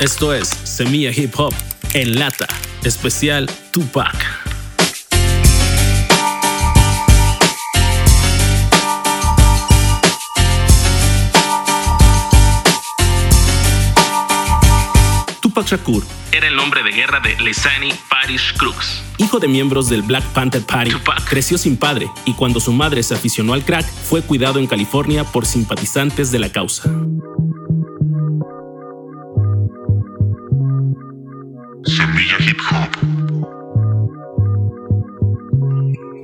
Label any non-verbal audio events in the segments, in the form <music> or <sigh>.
Esto es Semilla Hip Hop en lata, especial Tupac. Tupac Shakur era el nombre de guerra de Lesani Parish Crooks. Hijo de miembros del Black Panther Party, Tupac creció sin padre y cuando su madre se aficionó al crack, fue cuidado en California por simpatizantes de la causa. Hip Hop.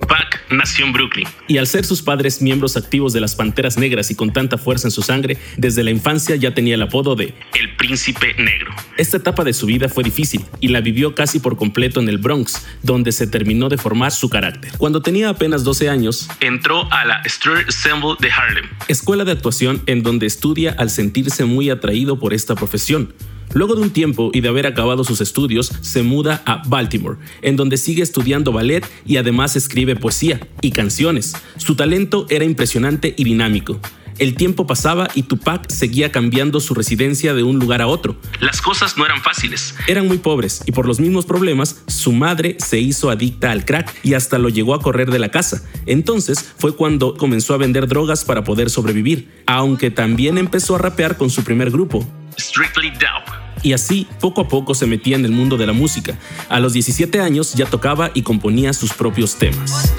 Pac nació en Brooklyn y al ser sus padres miembros activos de las Panteras Negras y con tanta fuerza en su sangre, desde la infancia ya tenía el apodo de El Príncipe Negro. Esta etapa de su vida fue difícil y la vivió casi por completo en el Bronx, donde se terminó de formar su carácter. Cuando tenía apenas 12 años, entró a la Stir Ensemble de Harlem, escuela de actuación en donde estudia al sentirse muy atraído por esta profesión. Luego de un tiempo y de haber acabado sus estudios, se muda a Baltimore, en donde sigue estudiando ballet y además escribe poesía y canciones. Su talento era impresionante y dinámico. El tiempo pasaba y Tupac seguía cambiando su residencia de un lugar a otro. Las cosas no eran fáciles. Eran muy pobres y por los mismos problemas, su madre se hizo adicta al crack y hasta lo llegó a correr de la casa. Entonces fue cuando comenzó a vender drogas para poder sobrevivir, aunque también empezó a rapear con su primer grupo, Strictly Dope y así poco a poco se metía en el mundo de la música. A los 17 años ya tocaba y componía sus propios temas.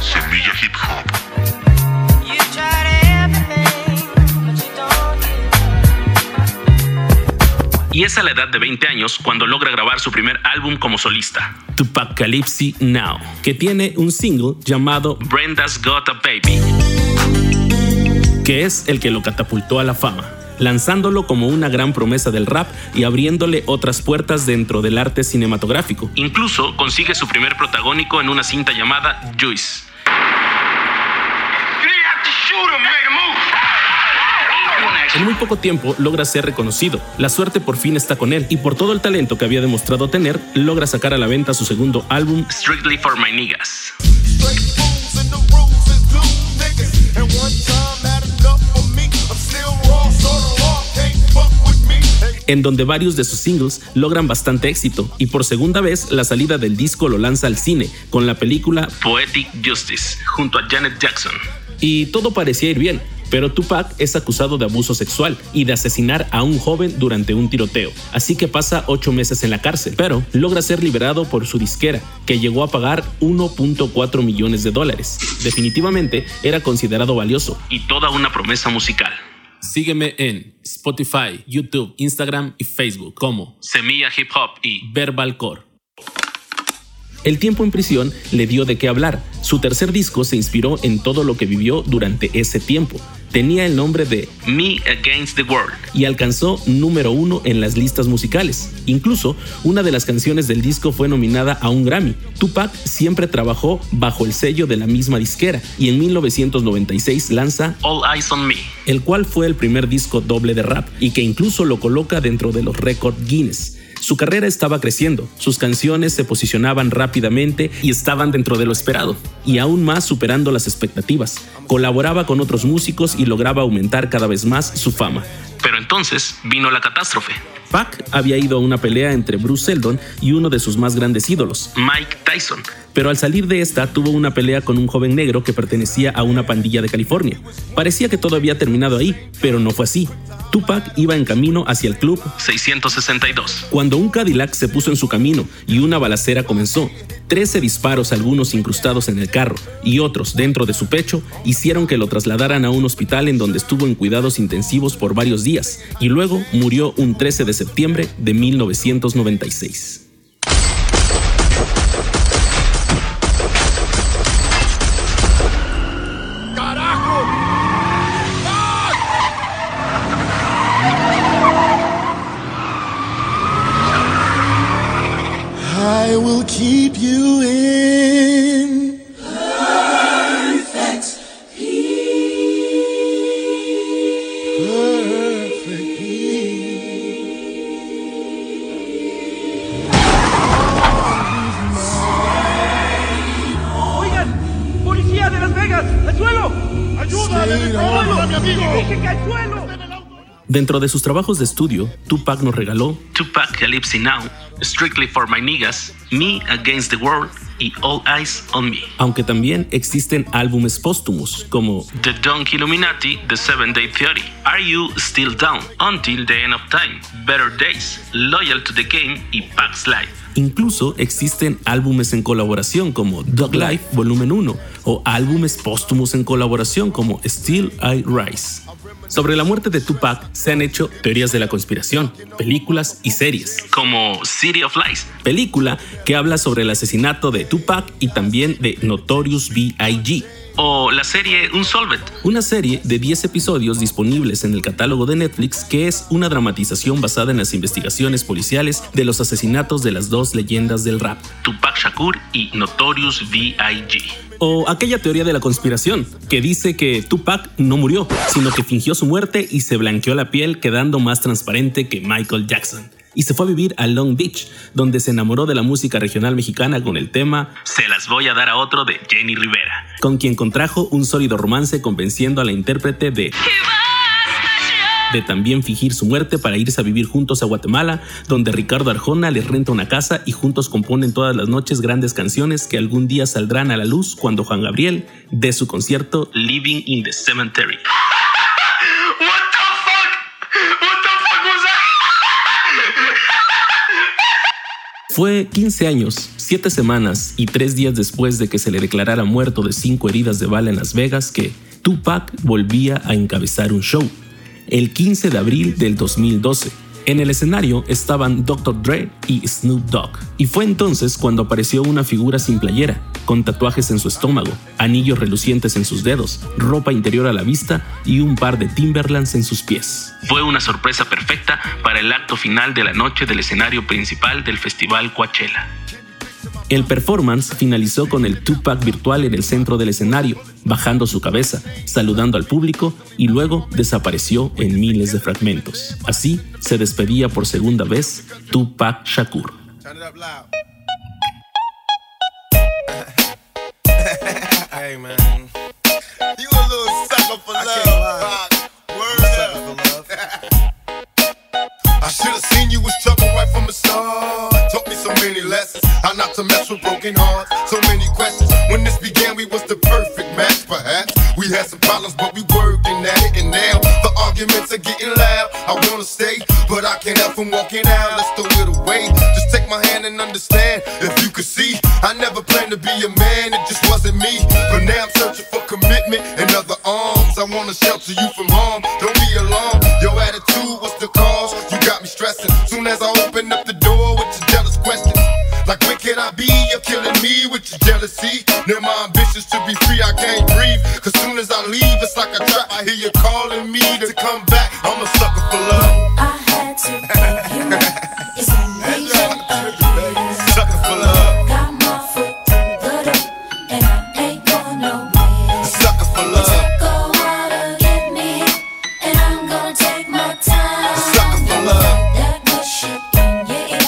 Semilla Hip Hop. Y es a la edad de 20 años cuando logra grabar su primer álbum como solista, Tupac Calypsy Now, que tiene un single llamado Brenda's Got a Baby, que es el que lo catapultó a la fama lanzándolo como una gran promesa del rap y abriéndole otras puertas dentro del arte cinematográfico. Incluso consigue su primer protagónico en una cinta llamada Juice. En muy poco tiempo logra ser reconocido. La suerte por fin está con él y por todo el talento que había demostrado tener, logra sacar a la venta su segundo álbum, Strictly for My Niggas. En donde varios de sus singles logran bastante éxito y por segunda vez la salida del disco lo lanza al cine con la película Poetic Justice junto a Janet Jackson. Y todo parecía ir bien, pero Tupac es acusado de abuso sexual y de asesinar a un joven durante un tiroteo, así que pasa ocho meses en la cárcel, pero logra ser liberado por su disquera, que llegó a pagar 1.4 millones de dólares. Definitivamente era considerado valioso y toda una promesa musical. Sígueme en Spotify, YouTube, Instagram y Facebook como Semilla Hip Hop y Verbal Core. El tiempo en prisión le dio de qué hablar. Su tercer disco se inspiró en todo lo que vivió durante ese tiempo. Tenía el nombre de Me Against the World y alcanzó número uno en las listas musicales. Incluso una de las canciones del disco fue nominada a un Grammy. Tupac siempre trabajó bajo el sello de la misma disquera y en 1996 lanza All Eyes on Me, el cual fue el primer disco doble de rap y que incluso lo coloca dentro de los récords Guinness. Su carrera estaba creciendo, sus canciones se posicionaban rápidamente y estaban dentro de lo esperado, y aún más superando las expectativas. Colaboraba con otros músicos y lograba aumentar cada vez más su fama. Pero entonces vino la catástrofe. Pac había ido a una pelea entre Bruce Seldon y uno de sus más grandes ídolos, Mike Tyson, pero al salir de esta tuvo una pelea con un joven negro que pertenecía a una pandilla de California. Parecía que todo había terminado ahí, pero no fue así. Tupac iba en camino hacia el club 662, cuando un Cadillac se puso en su camino y una balacera comenzó. Trece disparos, algunos incrustados en el carro y otros dentro de su pecho, hicieron que lo trasladaran a un hospital en donde estuvo en cuidados intensivos por varios días y luego murió un 13 de septiembre de 1996. Keep you in perfect peace. perfect Oigan, policía de Las Vegas, al suelo. Ayuda, le disparó a mi amigo. Dije que al suelo. Dentro de sus trabajos de estudio, Tupac nos regaló Tupac Calypso Now, Strictly for My Niggas, Me Against the World y All Eyes on Me. Aunque también existen álbumes póstumos como The Dunk Illuminati, The Seven Day Theory, Are You Still Down, Until the End of Time, Better Days, Loyal to the Game y Pac's Life. Incluso existen álbumes en colaboración como Dog Life Volumen 1 o álbumes póstumos en colaboración como Still I Rise. Sobre la muerte de Tupac se han hecho teorías de la conspiración, películas y series, como City of Lies, película que habla sobre el asesinato de Tupac y también de Notorious B.I.G. O la serie Unsolved, una serie de 10 episodios disponibles en el catálogo de Netflix que es una dramatización basada en las investigaciones policiales de los asesinatos de las dos leyendas del rap, Tupac Shakur y Notorious B.I.G. O aquella teoría de la conspiración que dice que Tupac no murió, sino que fingió su muerte y se blanqueó la piel quedando más transparente que Michael Jackson. Y se fue a vivir a Long Beach, donde se enamoró de la música regional mexicana con el tema Se las voy a dar a otro de Jenny Rivera, con quien contrajo un sólido romance convenciendo a la intérprete de de también fingir su muerte para irse a vivir juntos a Guatemala, donde Ricardo Arjona les renta una casa y juntos componen todas las noches grandes canciones que algún día saldrán a la luz cuando Juan Gabriel dé su concierto Living in the Cemetery. Fue 15 años, 7 semanas y 3 días después de que se le declarara muerto de 5 heridas de bala en Las Vegas que Tupac volvía a encabezar un show el 15 de abril del 2012. En el escenario estaban Dr. Dre y Snoop Dogg, y fue entonces cuando apareció una figura sin playera, con tatuajes en su estómago, anillos relucientes en sus dedos, ropa interior a la vista y un par de Timberlands en sus pies. Fue una sorpresa perfecta para el acto final de la noche del escenario principal del Festival Coachella. El performance finalizó con el Tupac virtual en el centro del escenario, bajando su cabeza, saludando al público y luego desapareció en miles de fragmentos. Así se despedía por segunda vez Tupac Shakur. How not to mess with broken hearts. So many questions. When this began, we was the perfect match, perhaps. We had some problems, but we working at it. And now the arguments are getting loud. I wanna stay, but I can't help from walking out. Let's throw it away. Just take my hand and understand. If you could see, I never planned to be a man. It just wasn't me. But now I'm searching for commitment and other arms. I wanna shelter you from harm. Don't can't breathe. Cause soon as I leave, it's like a trap. I hear you calling me to come back. I'm a sucker for love. <laughs> Sucker for love. Got my foot loaded, and I ain't going nowhere. Sucker for love. Take a while to get me, and I'm gonna take my time. Sucker for love. That good shit in.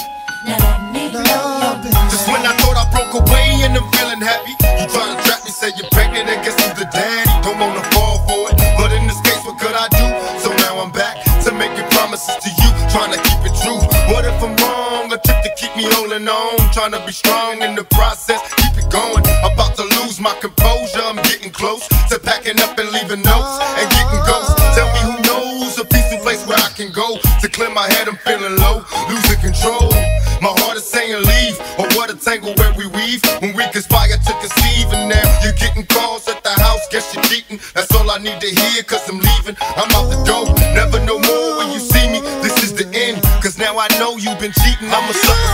Now let me know. Just when I thought I broke away and I'm feeling happy. Clear my head. I'm feeling low, losing control. My heart is saying leave, or what a tangle where we weave when we conspire to conceive. And now you're getting calls at the house, guess you're cheating. That's all I need to hear, cause I'm leaving. I'm out the door, never no more when you see me. This is the end, cause now I know you've been cheating. I'm a sucker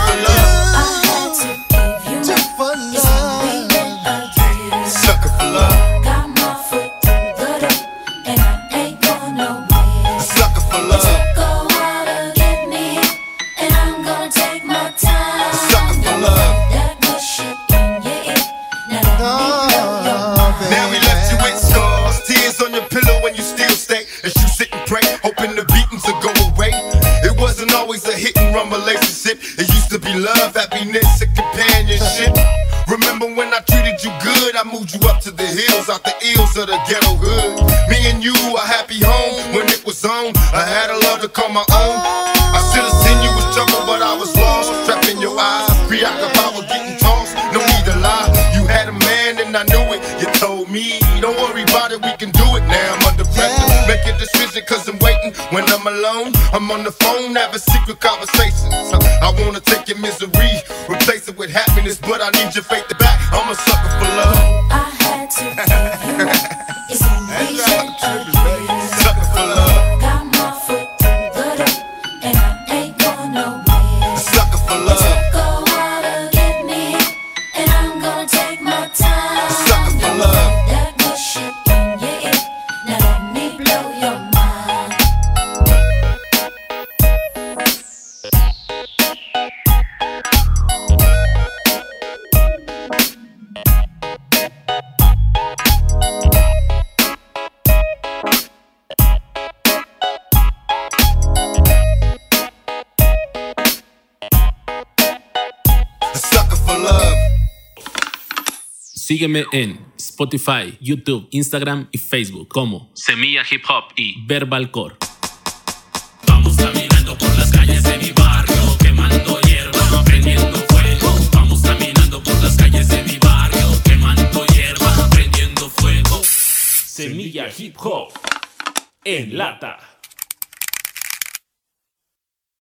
cause I'm waiting. When I'm alone, I'm on the phone, having secret conversations. I wanna take your misery, replace it with happiness, but I need your faith to back. I'm a sucker for love. I had to Sígueme en Spotify, YouTube, Instagram y Facebook como Semilla Hip Hop y Verbal Core. Vamos caminando por las calles de mi barrio, quemando hierba, prendiendo fuego. Vamos caminando por las calles de mi barrio, quemando hierba, prendiendo fuego. Semilla Hip Hop en lata.